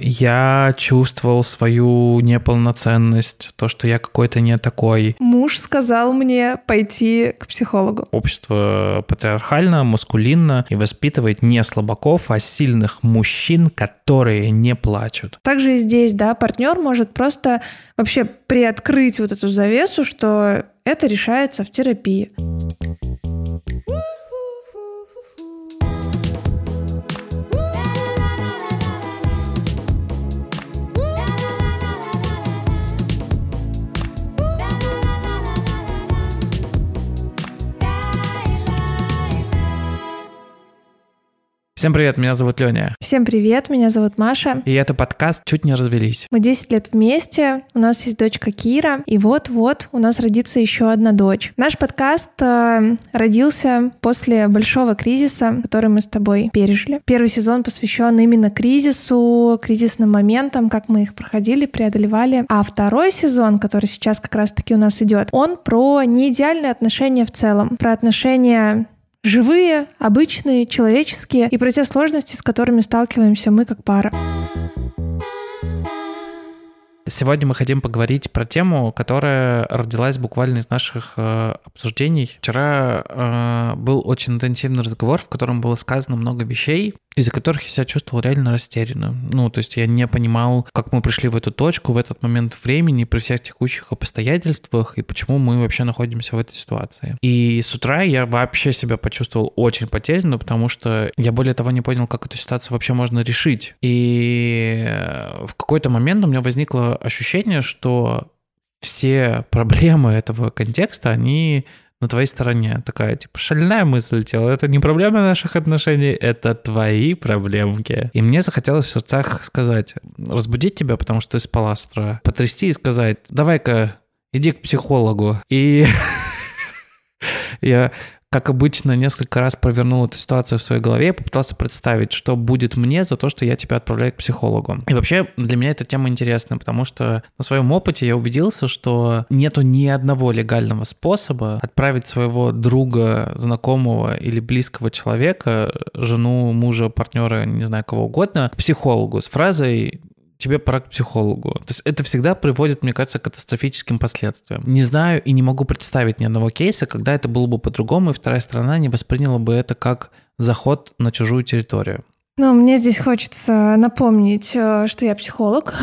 Я чувствовал свою неполноценность, то, что я какой-то не такой. Муж сказал мне пойти к психологу. Общество патриархально, маскулинно и воспитывает не слабаков, а сильных мужчин, которые не плачут. Также и здесь, да, партнер может просто вообще приоткрыть вот эту завесу, что это решается в терапии. Всем привет, меня зовут Леня. Всем привет, меня зовут Маша. И это подкаст «Чуть не развелись». Мы 10 лет вместе, у нас есть дочка Кира, и вот-вот у нас родится еще одна дочь. Наш подкаст э, родился после большого кризиса, который мы с тобой пережили. Первый сезон посвящен именно кризису, кризисным моментам, как мы их проходили, преодолевали. А второй сезон, который сейчас как раз-таки у нас идет, он про неидеальные отношения в целом, про отношения живые, обычные, человеческие и про те сложности, с которыми сталкиваемся мы как пара. Сегодня мы хотим поговорить про тему, которая родилась буквально из наших э, обсуждений. Вчера э, был очень интенсивный разговор, в котором было сказано много вещей, из-за которых я себя чувствовал реально растерянно. Ну, то есть я не понимал, как мы пришли в эту точку, в этот момент времени, при всех текущих обстоятельствах, и почему мы вообще находимся в этой ситуации. И с утра я вообще себя почувствовал очень потерянно, потому что я более того не понял, как эту ситуацию вообще можно решить. И э, в какой-то момент у меня возникло ощущение, что все проблемы этого контекста, они на твоей стороне. Такая, типа, шальная мысль летела. Это не проблема наших отношений, это твои проблемки. И мне захотелось в сердцах сказать, разбудить тебя, потому что ты спала с утра, потрясти и сказать, давай-ка, иди к психологу. И я как обычно, несколько раз провернул эту ситуацию в своей голове и попытался представить, что будет мне за то, что я тебя отправляю к психологу. И вообще для меня эта тема интересна, потому что на своем опыте я убедился, что нету ни одного легального способа отправить своего друга, знакомого или близкого человека, жену, мужа, партнера, не знаю, кого угодно, к психологу с фразой тебе пора к психологу. То есть это всегда приводит, мне кажется, к катастрофическим последствиям. Не знаю и не могу представить ни одного кейса, когда это было бы по-другому, и вторая сторона не восприняла бы это как заход на чужую территорию. Ну, мне здесь хочется напомнить, э, что я психолог.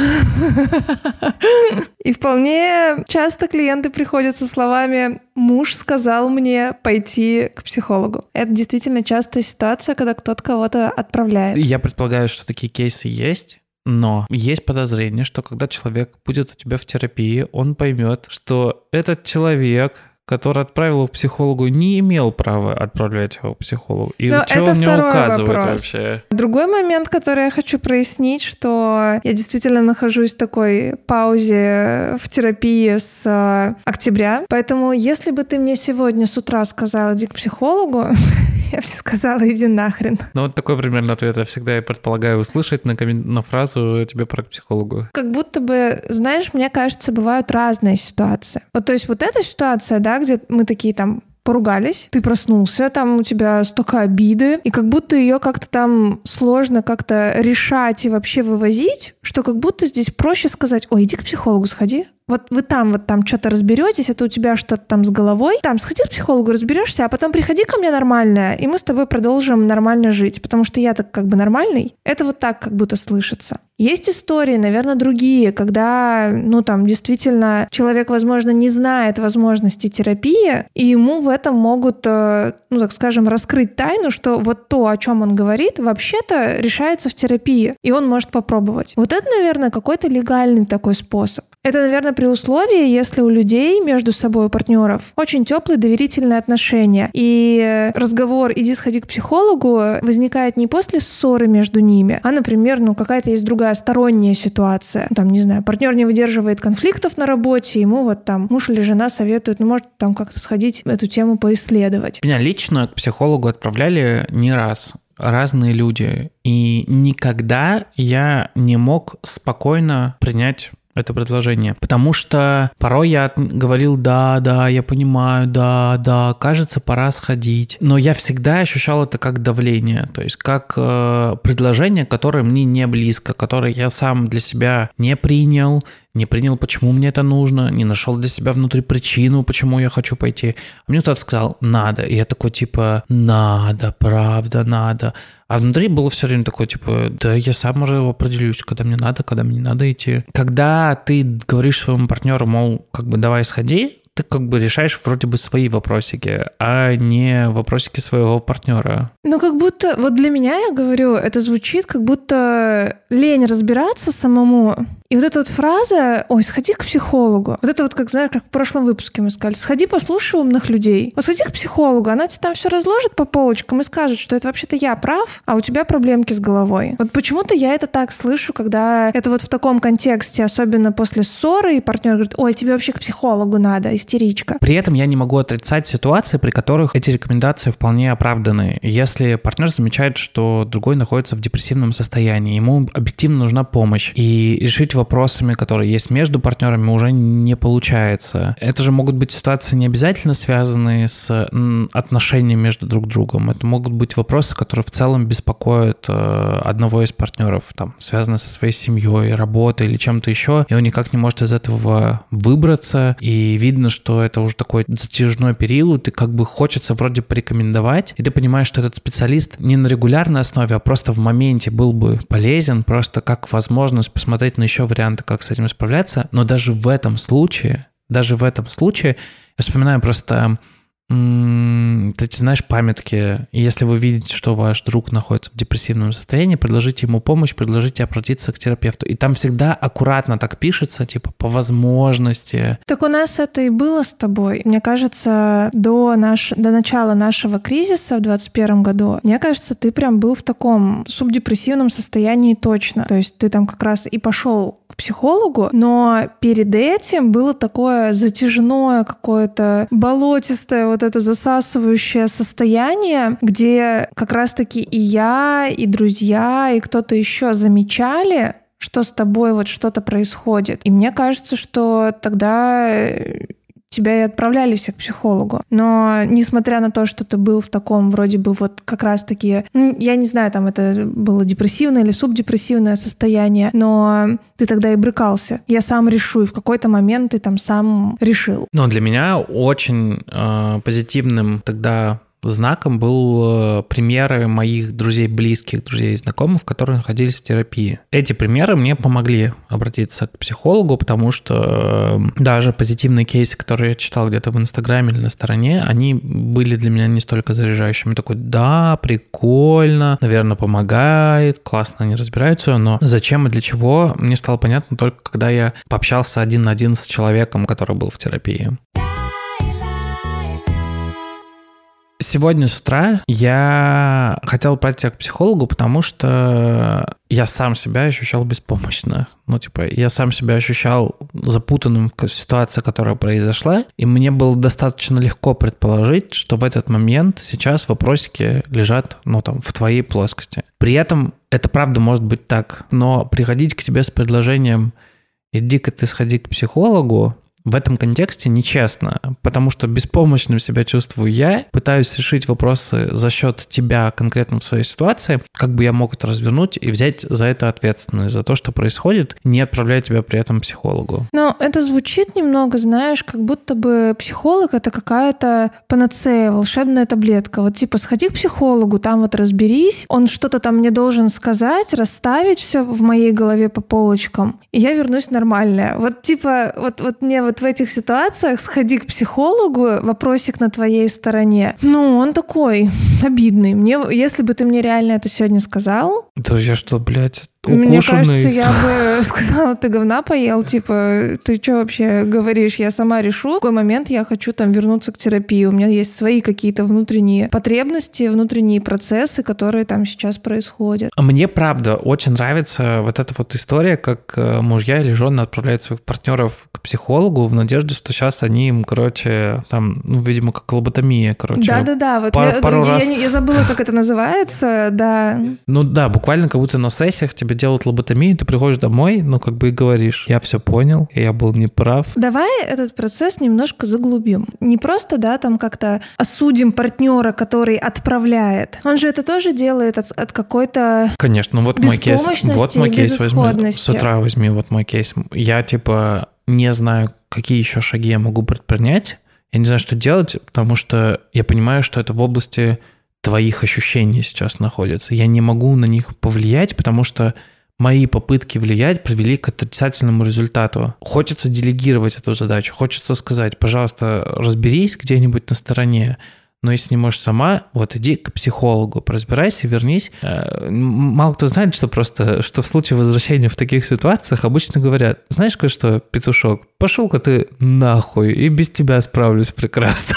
И вполне часто клиенты приходят со словами «муж сказал мне пойти к психологу». Это действительно частая ситуация, когда кто-то кого-то отправляет. Я предполагаю, что такие кейсы есть. Но есть подозрение, что когда человек будет у тебя в терапии, он поймет, что этот человек который отправил его к психологу, не имел права отправлять его к психологу. И Но что он мне указывает вопрос. вообще? Другой момент, который я хочу прояснить, что я действительно нахожусь в такой паузе в терапии с э, октября. Поэтому если бы ты мне сегодня с утра сказал, иди к психологу, я бы сказала, иди нахрен. Ну, вот такой примерно ответ я всегда, я предполагаю, услышать на, коммен... на фразу «тебе к психологу». Как будто бы, знаешь, мне кажется, бывают разные ситуации. Вот, то есть вот эта ситуация, да, где мы такие там поругались, ты проснулся, там у тебя столько обиды, и как будто ее как-то там сложно как-то решать и вообще вывозить, что как будто здесь проще сказать, ой, иди к психологу сходи, вот вы там вот там что-то разберетесь, это у тебя что-то там с головой, там сходи к психологу, разберешься, а потом приходи ко мне нормальная, и мы с тобой продолжим нормально жить, потому что я так как бы нормальный. Это вот так как будто слышится. Есть истории, наверное, другие, когда, ну, там, действительно, человек, возможно, не знает возможности терапии, и ему в этом могут, э, ну, так скажем, раскрыть тайну, что вот то, о чем он говорит, вообще-то решается в терапии, и он может попробовать. Вот это, наверное, какой-то легальный такой способ. Это, наверное, при условии, если у людей между собой, у партнеров, очень теплые доверительные отношения. И разговор «иди сходи к психологу» возникает не после ссоры между ними, а, например, ну какая-то есть другая сторонняя ситуация. Там, не знаю, партнер не выдерживает конфликтов на работе, ему вот там муж или жена советуют, ну, может, там как-то сходить эту тему поисследовать. Меня лично к психологу отправляли не раз разные люди. И никогда я не мог спокойно принять это предложение. Потому что порой я говорил, да, да, я понимаю, да, да, кажется, пора сходить. Но я всегда ощущал это как давление, то есть как э, предложение, которое мне не близко, которое я сам для себя не принял, не принял, почему мне это нужно, не нашел для себя внутри причину, почему я хочу пойти. А мне кто-то сказал, надо. И я такой, типа, надо, правда, надо. А внутри было все время такое, типа, да я сам уже определюсь, когда мне надо, когда мне не надо идти. Когда ты говоришь своему партнеру, мол, как бы давай сходи, ты как бы решаешь вроде бы свои вопросики, а не вопросики своего партнера. Ну, как будто, вот для меня, я говорю, это звучит, как будто лень разбираться самому. И вот эта вот фраза, ой, сходи к психологу. Вот это вот, как знаешь, как в прошлом выпуске мы сказали, сходи послушай умных людей. Вот сходи к психологу, она тебе там все разложит по полочкам и скажет, что это вообще-то я прав, а у тебя проблемки с головой. Вот почему-то я это так слышу, когда это вот в таком контексте, особенно после ссоры, и партнер говорит, ой, тебе вообще к психологу надо, истеричка. При этом я не могу отрицать ситуации, при которых эти рекомендации вполне оправданы. Если партнер замечает, что другой находится в депрессивном состоянии, ему объективно нужна помощь, и решить вопросами, которые есть между партнерами, уже не получается. Это же могут быть ситуации не обязательно связанные с отношениями между друг другом. Это могут быть вопросы, которые в целом беспокоят э, одного из партнеров, там, связанные со своей семьей, работой или чем-то еще, и он никак не может из этого выбраться, и видно, что это уже такой затяжной период, и как бы хочется вроде порекомендовать, и ты понимаешь, что этот специалист не на регулярной основе, а просто в моменте был бы полезен, просто как возможность посмотреть на еще варианты, как с этим справляться, но даже в этом случае, даже в этом случае, я вспоминаю просто ты знаешь памятки. Если вы видите, что ваш друг находится в депрессивном состоянии, предложите ему помощь, предложите обратиться к терапевту. И там всегда аккуратно так пишется, типа по возможности. Так у нас это и было с тобой. Мне кажется, до, наш... до начала нашего кризиса в 2021 году, мне кажется, ты прям был в таком субдепрессивном состоянии точно. То есть ты там как раз и пошел психологу, но перед этим было такое затяжное какое-то болотистое вот это засасывающее состояние, где как раз-таки и я, и друзья, и кто-то еще замечали, что с тобой вот что-то происходит. И мне кажется, что тогда тебя и отправляли все к психологу. Но несмотря на то, что ты был в таком вроде бы вот как раз-таки, я не знаю, там это было депрессивное или субдепрессивное состояние, но ты тогда и брыкался. Я сам решу, и в какой-то момент ты там сам решил. Но для меня очень э, позитивным тогда знаком был э, примеры моих друзей близких, друзей и знакомых, которые находились в терапии. Эти примеры мне помогли обратиться к психологу, потому что э, даже позитивные кейсы, которые я читал где-то в Инстаграме или на стороне, они были для меня не столько заряжающими. Такой, да, прикольно, наверное, помогает, классно они разбираются, но зачем и для чего, мне стало понятно только когда я пообщался один на один с человеком, который был в терапии. Сегодня с утра я хотел пойти к психологу, потому что я сам себя ощущал беспомощно. Ну, типа, я сам себя ощущал запутанным в ситуации, которая произошла, и мне было достаточно легко предположить, что в этот момент сейчас вопросики лежат, ну, там, в твоей плоскости. При этом это правда может быть так, но приходить к тебе с предложением «иди-ка ты сходи к психологу», в этом контексте нечестно, потому что беспомощным себя чувствую я, пытаюсь решить вопросы за счет тебя конкретно в своей ситуации, как бы я мог это развернуть и взять за это ответственность, за то, что происходит, не отправляя тебя при этом психологу. Но это звучит немного, знаешь, как будто бы психолог — это какая-то панацея, волшебная таблетка. Вот типа сходи к психологу, там вот разберись, он что-то там мне должен сказать, расставить все в моей голове по полочкам, и я вернусь нормальная. Вот типа, вот, вот мне вот вот в этих ситуациях сходи к психологу, вопросик на твоей стороне. Ну, он такой обидный. Мне, если бы ты мне реально это сегодня сказал... Да я что, блядь, укушенный. Мне кажется, я бы сказала, ты говна поел, типа, ты что вообще говоришь, я сама решу. В какой момент я хочу там вернуться к терапии. У меня есть свои какие-то внутренние потребности, внутренние процессы, которые там сейчас происходят. Мне, правда, очень нравится вот эта вот история, как э, мужья или жены отправляют своих партнеров к психологу в надежде, что сейчас они им, короче, там, ну, видимо, как лоботомия, короче. Да-да-да, вот пар, я, пару я, раз... я, я забыла, как это называется, да. Ну да, буквально как будто на сессиях тебе делают лоботомию, ты приходишь домой, ну, как бы и говоришь, я все понял, я был неправ. Давай этот процесс немножко заглубим. Не просто, да, там как-то осудим партнера, который отправляет. Он же это тоже делает от, от какой-то Конечно, ну вот мой кейс. Вот мой кейс возьми. С утра возьми вот мой кейс. Я, типа, не знаю, какие еще шаги я могу предпринять. Я не знаю, что делать, потому что я понимаю, что это в области твоих ощущений сейчас находится. Я не могу на них повлиять, потому что мои попытки влиять привели к отрицательному результату. Хочется делегировать эту задачу, хочется сказать, пожалуйста, разберись где-нибудь на стороне, но если не можешь сама, вот иди к психологу, разбирайся, вернись. Э, мало кто знает, что просто, что в случае возвращения в таких ситуациях обычно говорят, знаешь, что, петушок, пошел-ка ты нахуй, и без тебя справлюсь прекрасно.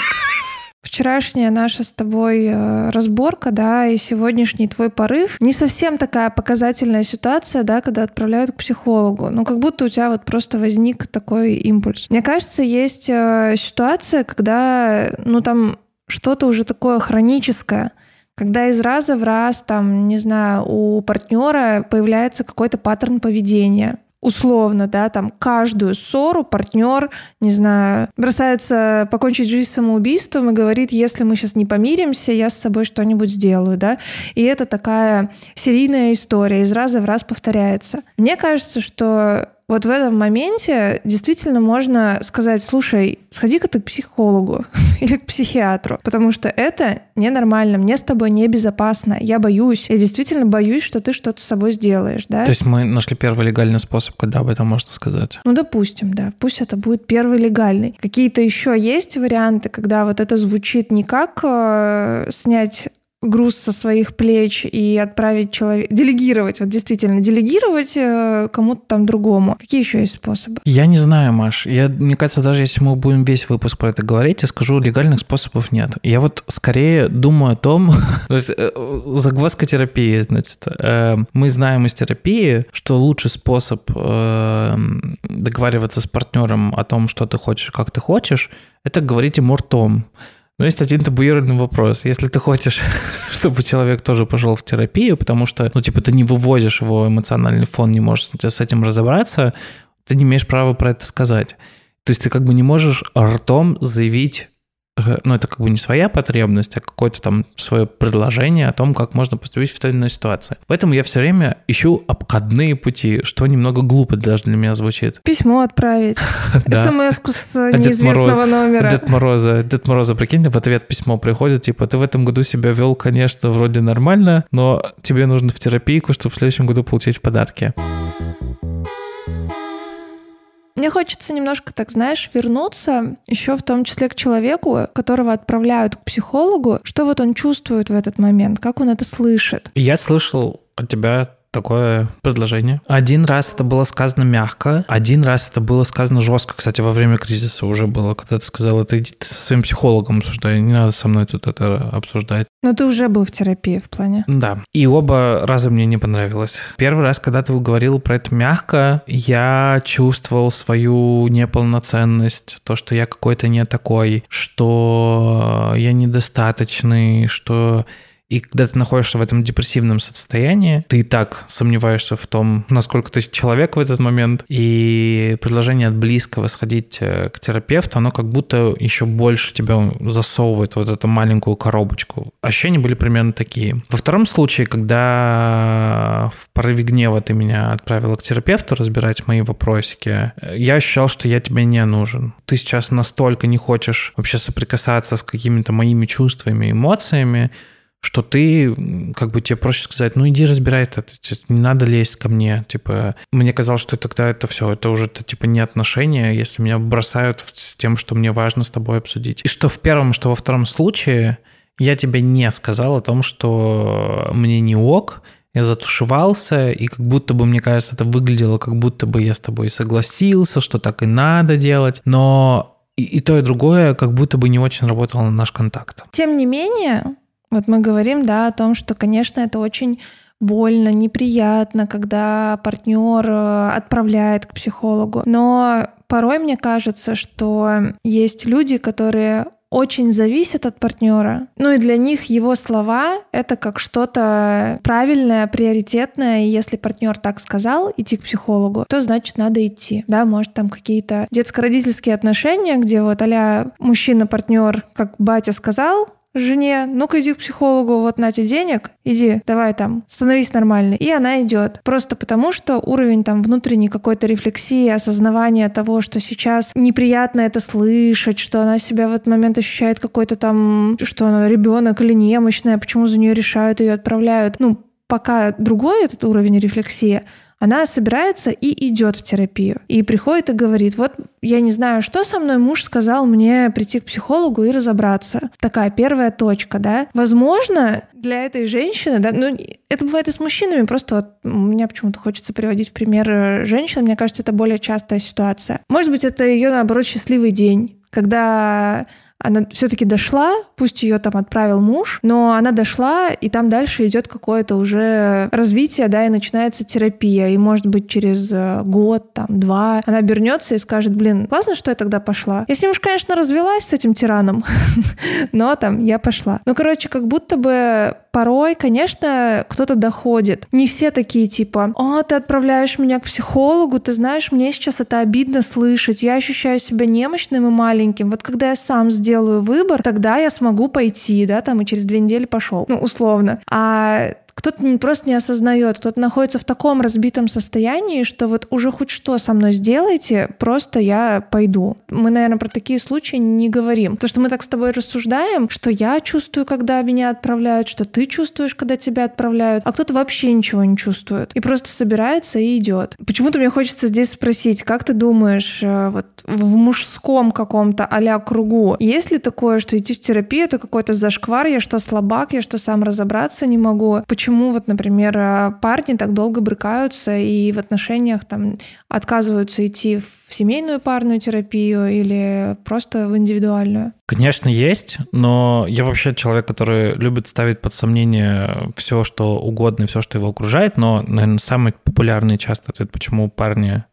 Вчерашняя наша с тобой э, разборка, да, и сегодняшний твой порыв не совсем такая показательная ситуация, да, когда отправляют к психологу. Ну, как будто у тебя вот просто возник такой импульс. Мне кажется, есть э, ситуация, когда, ну, там что-то уже такое хроническое, когда из раза в раз, там, не знаю, у партнера появляется какой-то паттерн поведения условно, да, там каждую ссору партнер, не знаю, бросается покончить жизнь самоубийством и говорит, если мы сейчас не помиримся, я с собой что-нибудь сделаю, да. И это такая серийная история, из раза в раз повторяется. Мне кажется, что вот в этом моменте действительно можно сказать, слушай, сходи-ка ты к психологу или к психиатру, потому что это ненормально, мне с тобой небезопасно, я боюсь, я действительно боюсь, что ты что-то с собой сделаешь, да? То есть мы нашли первый легальный способ, когда об этом можно сказать? Ну, допустим, да, пусть это будет первый легальный. Какие-то еще есть варианты, когда вот это звучит не как э, снять груз со своих плеч и отправить человека, делегировать, вот действительно, делегировать э, кому-то там другому. Какие еще есть способы? Я не знаю, Маш. Я, мне кажется, даже если мы будем весь выпуск про это говорить, я скажу, легальных способов нет. Я вот скорее думаю о том, то есть э, загвоздка терапии, значит, э, мы знаем из терапии, что лучший способ договариваться с партнером о том, что ты хочешь, как ты хочешь, это говорить ему ртом. Но есть один табуированный вопрос. Если ты хочешь, чтобы человек тоже пошел в терапию, потому что, ну, типа, ты не вывозишь его эмоциональный фон, не можешь с этим разобраться, ты не имеешь права про это сказать. То есть ты как бы не можешь ртом заявить ну, это как бы не своя потребность, а какое-то там свое предложение о том, как можно поступить в той или иной ситуации. Поэтому я все время ищу обходные пути, что немного глупо даже для меня звучит. Письмо отправить, смс с неизвестного номера. Дед Мороза, Дед Мороза, прикинь, в ответ письмо приходит, типа, ты в этом году себя вел, конечно, вроде нормально, но тебе нужно в терапийку, чтобы в следующем году получить подарки. Мне хочется немножко, так знаешь, вернуться еще в том числе к человеку, которого отправляют к психологу. Что вот он чувствует в этот момент? Как он это слышит? Я слышал от тебя такое предложение. Один раз это было сказано мягко, один раз это было сказано жестко. Кстати, во время кризиса уже было, когда ты сказал, это иди ты со своим психологом обсуждай, не надо со мной тут это обсуждать. Но ты уже был в терапии в плане. Да. И оба раза мне не понравилось. Первый раз, когда ты говорил про это мягко, я чувствовал свою неполноценность, то, что я какой-то не такой, что я недостаточный, что и когда ты находишься в этом депрессивном состоянии, ты и так сомневаешься в том, насколько ты человек в этот момент, и предложение от близкого сходить э, к терапевту, оно как будто еще больше тебя засовывает вот эту маленькую коробочку. Ощущения были примерно такие. Во втором случае, когда в порыве гнева ты меня отправила к терапевту разбирать мои вопросики, я ощущал, что я тебе не нужен. Ты сейчас настолько не хочешь вообще соприкасаться с какими-то моими чувствами, эмоциями, что ты, как бы тебе проще сказать, ну иди разбирай это, не надо лезть ко мне. Типа, мне казалось, что тогда это все, это уже типа не отношения, если меня бросают с тем, что мне важно с тобой обсудить. И что в первом, что во втором случае я тебе не сказал о том, что мне не ок, я затушевался, и как будто бы, мне кажется, это выглядело, как будто бы я с тобой согласился, что так и надо делать, но и, и то, и другое как будто бы не очень работало на наш контакт. Тем не менее, вот мы говорим, да, о том, что, конечно, это очень больно, неприятно, когда партнер э, отправляет к психологу. Но порой мне кажется, что есть люди, которые очень зависят от партнера. Ну и для них его слова — это как что-то правильное, приоритетное. И если партнер так сказал, идти к психологу, то значит надо идти. Да, может там какие-то детско-родительские отношения, где вот а мужчина-партнер, как батя сказал, жене, ну-ка иди к психологу, вот на тебе денег, иди, давай там, становись нормальной. И она идет. Просто потому, что уровень там внутренней какой-то рефлексии, осознавания того, что сейчас неприятно это слышать, что она себя в этот момент ощущает какой-то там, что она ребенок или немощная, почему за нее решают, ее отправляют. Ну, пока другой этот уровень рефлексии, она собирается и идет в терапию. И приходит и говорит, вот я не знаю, что со мной муж сказал мне прийти к психологу и разобраться. Такая первая точка, да. Возможно, для этой женщины, да, ну, это бывает и с мужчинами, просто вот меня почему-то хочется приводить в пример э, женщин, мне кажется, это более частая ситуация. Может быть, это ее, наоборот, счастливый день, когда она все-таки дошла, пусть ее там отправил муж, но она дошла, и там дальше идет какое-то уже развитие, да, и начинается терапия. И, может быть, через э, год, там, два, она обернется и скажет, блин, классно, что я тогда пошла. Я с ним уж, конечно, развелась с этим тираном, но там я пошла. Ну, короче, как будто бы порой, конечно, кто-то доходит. Не все такие типа, о, ты отправляешь меня к психологу, ты знаешь, мне сейчас это обидно слышать, я ощущаю себя немощным и маленьким. Вот когда я сам сделаю выбор, тогда я смогу пойти, да, там и через две недели пошел, ну, условно. А кто-то просто не осознает, кто-то находится в таком разбитом состоянии, что вот уже хоть что со мной сделайте, просто я пойду. Мы, наверное, про такие случаи не говорим. То, что мы так с тобой рассуждаем, что я чувствую, когда меня отправляют, что ты чувствуешь, когда тебя отправляют, а кто-то вообще ничего не чувствует и просто собирается и идет. Почему-то мне хочется здесь спросить, как ты думаешь, э, вот в мужском каком-то а кругу, есть ли такое, что идти в терапию — это какой-то зашквар, я что слабак, я что сам разобраться не могу? Почему почему вот, например, э, парни так долго брыкаются и в отношениях там отказываются идти в семейную парную терапию или просто в индивидуальную? Конечно, есть, но я вообще человек, который любит ставить под сомнение все, что угодно все, что его окружает, но, наверное, самый популярный часто ответ, почему парни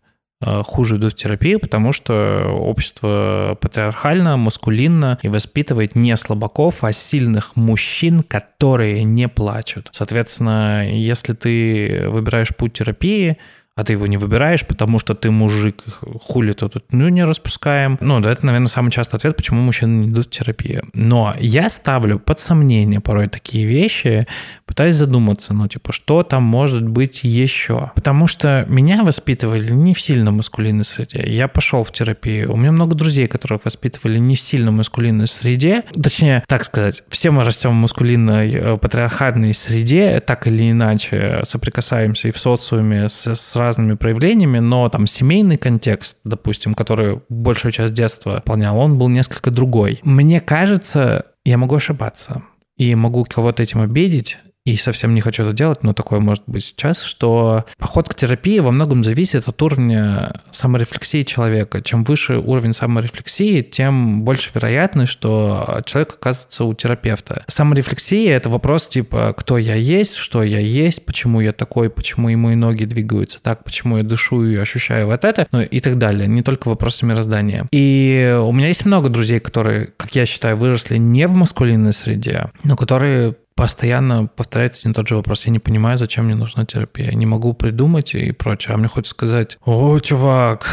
хуже идут в терапию, потому что общество патриархально, маскулинно и воспитывает не слабаков, а сильных мужчин, которые не плачут. Соответственно, если ты выбираешь путь терапии, а ты его не выбираешь, потому что ты мужик, хули то тут, ну, не распускаем. Ну, да, это, наверное, самый частый ответ, почему мужчины не идут в терапию. Но я ставлю под сомнение порой такие вещи, пытаюсь задуматься, ну, типа, что там может быть еще? Потому что меня воспитывали не в сильно маскулинной среде. Я пошел в терапию. У меня много друзей, которых воспитывали не в сильно маскулинной среде. Точнее, так сказать, все мы растем в маскулинной, э, патриархальной среде, так или иначе соприкасаемся и в социуме с, с разными проявлениями, но там семейный контекст, допустим, который большую часть детства выполнял, он был несколько другой. Мне кажется, я могу ошибаться и могу кого-то этим обидеть, и совсем не хочу это делать, но такое может быть сейчас, что поход к терапии во многом зависит от уровня саморефлексии человека. Чем выше уровень саморефлексии, тем больше вероятность, что человек оказывается у терапевта. Саморефлексия — это вопрос типа «кто я есть?», «что я есть?», «почему я такой?», «почему и мои ноги двигаются так?», «почему я дышу и ощущаю вот это?», ну и так далее. Не только вопросы мироздания. И у меня есть много друзей, которые, как я считаю, выросли не в маскулинной среде, но которые постоянно повторяет один и тот же вопрос. Я не понимаю, зачем мне нужна терапия. Я не могу придумать и прочее. А мне хочется сказать, о, чувак,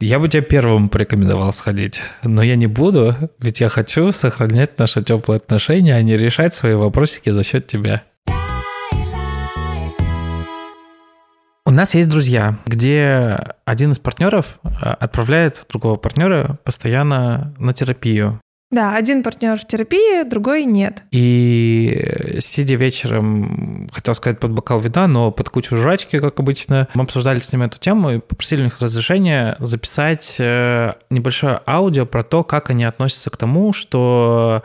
я бы тебе первым порекомендовал сходить, но я не буду, ведь я хочу сохранять наши теплые отношения, а не решать свои вопросики за счет тебя. У нас есть друзья, где один из партнеров э, отправляет другого партнера постоянно на терапию. Да, один партнер в терапии, другой нет. И сидя вечером, хотел сказать под бокал вина, но под кучу жрачки, как обычно, мы обсуждали с ними эту тему и попросили у них разрешения записать э, небольшое аудио про то, как они относятся к тому, что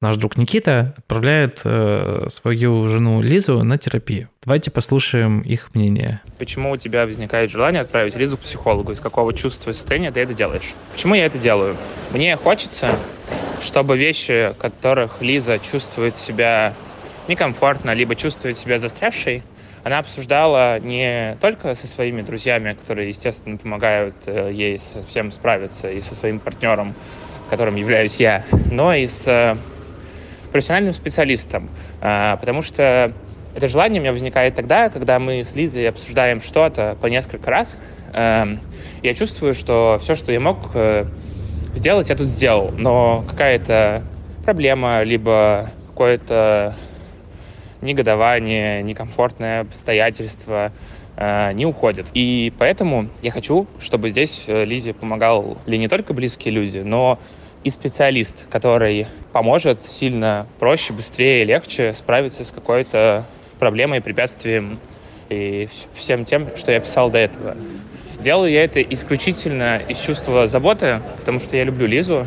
наш друг Никита отправляет э, свою жену Лизу на терапию. Давайте послушаем их мнение. Почему у тебя возникает желание отправить Лизу к психологу? Из какого чувства и состояния ты это делаешь? Почему я это делаю? Мне хочется, чтобы вещи, которых Лиза чувствует себя некомфортно, либо чувствует себя застрявшей, она обсуждала не только со своими друзьями, которые, естественно, помогают э, ей со всем справиться, и со своим партнером, которым являюсь я, но и с э, профессиональным специалистом. А, потому что это желание у меня возникает тогда, когда мы с Лизой обсуждаем что-то по несколько раз. Эм, я чувствую, что все, что я мог э, сделать, я тут сделал. Но какая-то проблема, либо какое-то негодование, некомфортное обстоятельство э, не уходит. И поэтому я хочу, чтобы здесь э, Лизе помогал ли не только близкие люди, но и специалист, который поможет сильно проще, быстрее, легче справиться с какой-то проблемой, препятствием и всем тем, что я писал до этого. Делаю я это исключительно из чувства заботы, потому что я люблю Лизу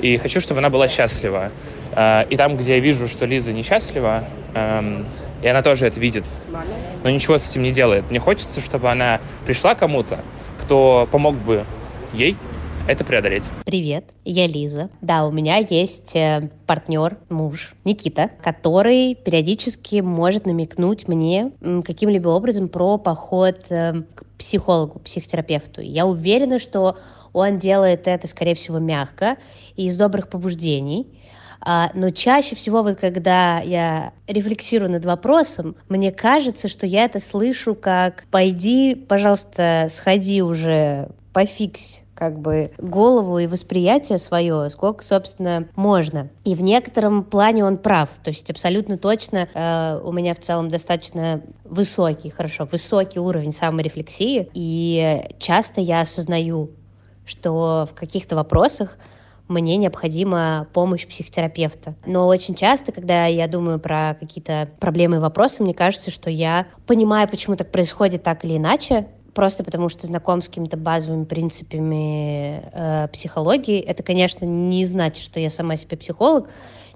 и хочу, чтобы она была счастлива. А, и там, где я вижу, что Лиза несчастлива, эм, и она тоже это видит, но ничего с этим не делает. Мне хочется, чтобы она пришла кому-то, кто помог бы ей это преодолеть. Привет, я Лиза. Да, у меня есть э, партнер, муж Никита, который периодически может намекнуть мне каким-либо образом про поход э, к психологу, психотерапевту. Я уверена, что он делает это, скорее всего, мягко и из добрых побуждений. А, но чаще всего, вот когда я рефлексирую над вопросом, мне кажется, что я это слышу как «пойди, пожалуйста, сходи уже, пофиксь как бы голову и восприятие свое, сколько, собственно, можно. И в некотором плане он прав. То есть абсолютно точно э, у меня в целом достаточно высокий, хорошо, высокий уровень саморефлексии. И часто я осознаю, что в каких-то вопросах мне необходима помощь психотерапевта. Но очень часто, когда я думаю про какие-то проблемы и вопросы, мне кажется, что я понимаю, почему так происходит так или иначе, просто потому что знаком с какими-то базовыми принципами э, психологии. Это, конечно, не значит, что я сама себе психолог,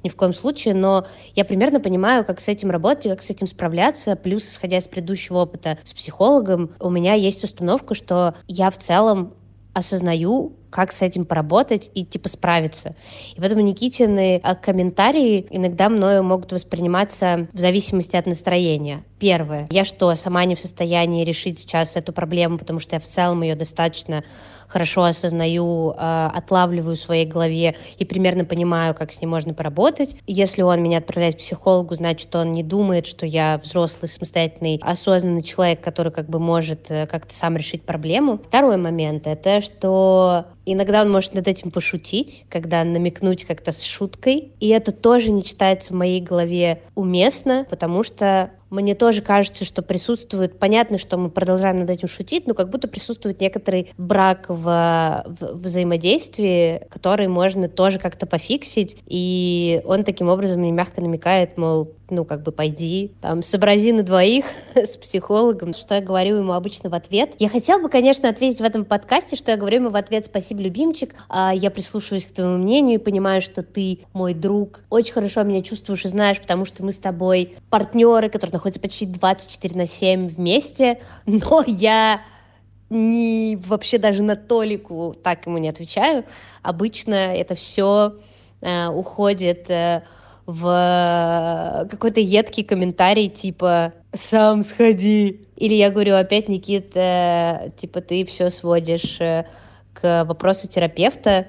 ни в коем случае, но я примерно понимаю, как с этим работать, как с этим справляться. Плюс, исходя из предыдущего опыта с психологом, у меня есть установка, что я в целом осознаю, как с этим поработать и типа справиться. И поэтому Никитины а, комментарии иногда мною могут восприниматься в зависимости от настроения. Первое. Я что, сама не в состоянии решить сейчас эту проблему, потому что я в целом ее достаточно хорошо осознаю, а, отлавливаю в своей голове и примерно понимаю, как с ним можно поработать. Если он меня отправляет к психологу, значит, он не думает, что я взрослый, самостоятельный, осознанный человек, который как бы может э, как-то сам решить проблему. Второй момент — это что Иногда он может над этим пошутить, когда намекнуть как-то с шуткой. И это тоже не читается в моей голове уместно, потому что мне тоже кажется, что присутствует, понятно, что мы продолжаем над этим шутить, но как будто присутствует некоторый брак в, в взаимодействии, который можно тоже как-то пофиксить, и он таким образом мне мягко намекает, мол, ну, как бы пойди, там, сообрази на двоих с психологом, что я говорю ему обычно в ответ. Я хотела бы, конечно, ответить в этом подкасте, что я говорю ему в ответ «Спасибо, любимчик, а я прислушиваюсь к твоему мнению и понимаю, что ты мой друг, очень хорошо меня чувствуешь и знаешь, потому что мы с тобой партнеры, которые находятся почти 24 на 7 вместе, но я не вообще даже на толику так ему не отвечаю. Обычно это все э, уходит э, в какой-то едкий комментарий типа «сам сходи». Или я говорю опять, Никита, типа ты все сводишь э, к вопросу терапевта.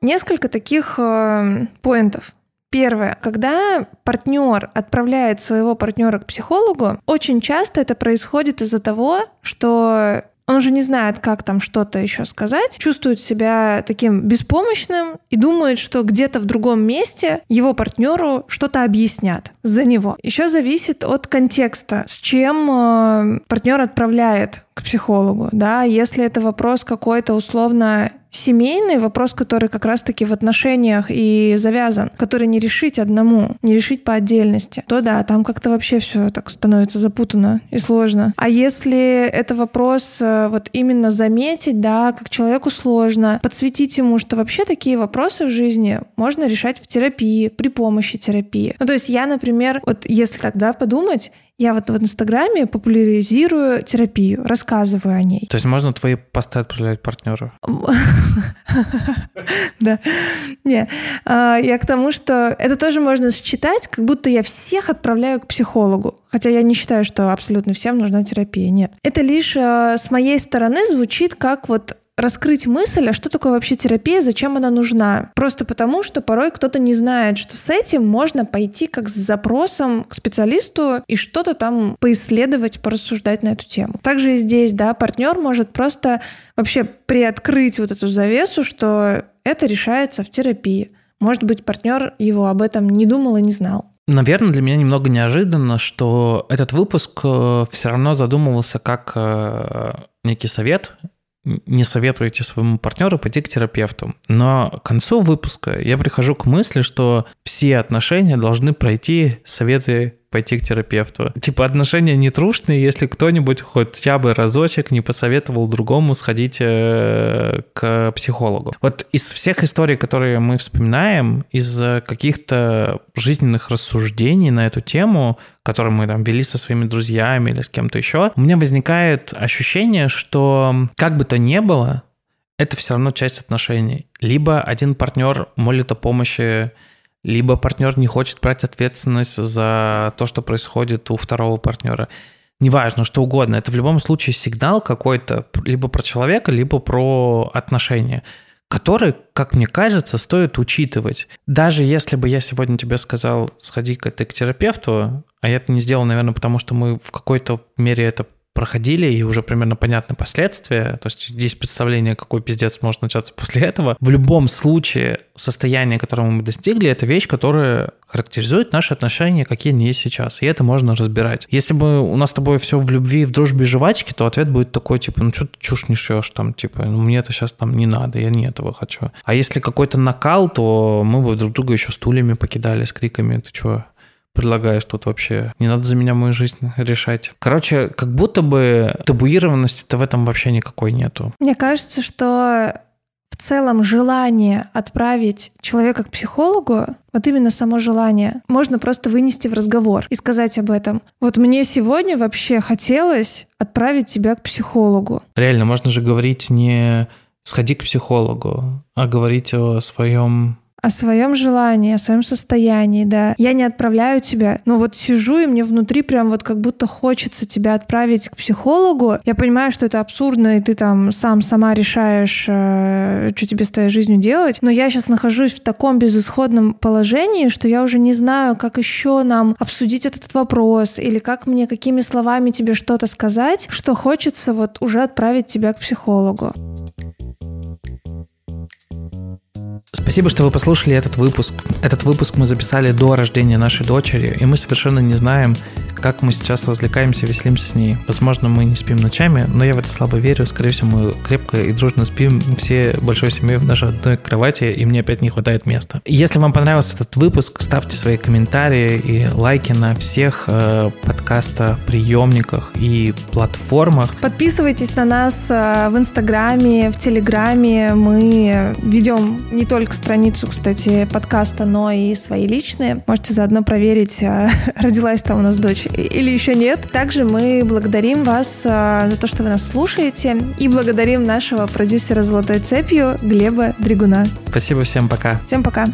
Несколько таких э, поинтов. Первое. Когда партнер отправляет своего партнера к психологу, очень часто это происходит из-за того, что он уже не знает, как там что-то еще сказать, чувствует себя таким беспомощным и думает, что где-то в другом месте его партнеру что-то объяснят за него. Еще зависит от контекста, с чем э, партнер отправляет к психологу, да, если это вопрос какой-то условно семейный, вопрос, который как раз-таки в отношениях и завязан, который не решить одному, не решить по отдельности, то да, там как-то вообще все так становится запутанно и сложно. А если это вопрос э, вот именно заметить, да, как человеку сложно, подсветить ему, что вообще такие вопросы в жизни можно решать в терапии, при помощи терапии. Ну, то есть я, например, вот если тогда подумать, я вот в Инстаграме популяризирую терапию, рассказываю о ней. То есть можно твои посты отправлять партнеру? Да. Не. А, я к тому, что это тоже можно считать, как будто я всех отправляю к психологу. Хотя я не считаю, что абсолютно всем нужна терапия. Нет. Это лишь а, с моей стороны звучит как вот раскрыть мысль, а что такое вообще терапия, зачем она нужна. Просто потому, что порой кто-то не знает, что с этим можно пойти как с запросом к специалисту и что-то там поисследовать, порассуждать на эту тему. Также и здесь, да, партнер может просто вообще приоткрыть вот эту завесу, что это решается в терапии. Может быть, партнер его об этом не думал и не знал. Наверное, для меня немного неожиданно, что этот выпуск э, все равно задумывался как э, некий совет не советуете своему партнеру пойти к терапевту. Но к концу выпуска я прихожу к мысли, что все отношения должны пройти советы пойти к терапевту. Типа отношения не трушные, если кто-нибудь хотя бы разочек не посоветовал другому сходить э, к психологу. Вот из всех историй, которые мы вспоминаем, из каких-то жизненных рассуждений на эту тему, которые мы там вели со своими друзьями или с кем-то еще, у меня возникает ощущение, что как бы то ни было, это все равно часть отношений. Либо один партнер молит о помощи либо партнер не хочет брать ответственность за то, что происходит у второго партнера. Неважно, что угодно. Это в любом случае сигнал какой-то либо про человека, либо про отношения, который, как мне кажется, стоит учитывать. Даже если бы я сегодня тебе сказал, сходи-ка ты к терапевту, а я это не сделал, наверное, потому что мы в какой-то мере это проходили, и уже примерно понятны последствия. То есть здесь представление, какой пиздец может начаться после этого. В любом случае, состояние, которого мы достигли, это вещь, которая характеризует наши отношения, какие они есть сейчас. И это можно разбирать. Если бы у нас с тобой все в любви, в дружбе, жвачки, то ответ будет такой, типа, ну что ты чушь не шьешь там, типа, ну мне это сейчас там не надо, я не этого хочу. А если какой-то накал, то мы бы друг друга еще стульями покидали с криками, ты что, предлагаешь тут вообще? Не надо за меня мою жизнь решать. Короче, как будто бы табуированности-то в этом вообще никакой нету. Мне кажется, что в целом желание отправить человека к психологу, вот именно само желание, можно просто вынести в разговор и сказать об этом. Вот мне сегодня вообще хотелось отправить тебя к психологу. Реально, можно же говорить не сходи к психологу, а говорить о своем о своем желании, о своем состоянии, да. Я не отправляю тебя, но вот сижу, и мне внутри прям вот как будто хочется тебя отправить к психологу. Я понимаю, что это абсурдно, и ты там сам сама решаешь, э, что тебе с твоей жизнью делать, но я сейчас нахожусь в таком безысходном положении, что я уже не знаю, как еще нам обсудить этот вопрос, или как мне, какими словами тебе что-то сказать, что хочется вот уже отправить тебя к психологу. Спасибо, что вы послушали этот выпуск. Этот выпуск мы записали до рождения нашей дочери, и мы совершенно не знаем, как мы сейчас развлекаемся, веселимся с ней. Возможно, мы не спим ночами, но я в это слабо верю. Скорее всего, мы крепко и дружно спим все большой семьей в нашей одной кровати, и мне опять не хватает места. Если вам понравился этот выпуск, ставьте свои комментарии и лайки на всех э, подкаста-приемниках и платформах. Подписывайтесь на нас э, в Инстаграме, в Телеграме. Мы ведем не только страницу, кстати, подкаста, но и свои личные. Можете заодно проверить, э, родилась там у нас дочь или еще нет. Также мы благодарим вас а, за то, что вы нас слушаете, и благодарим нашего продюсера «Золотой цепью» Глеба Дригуна. Спасибо всем, пока. Всем пока.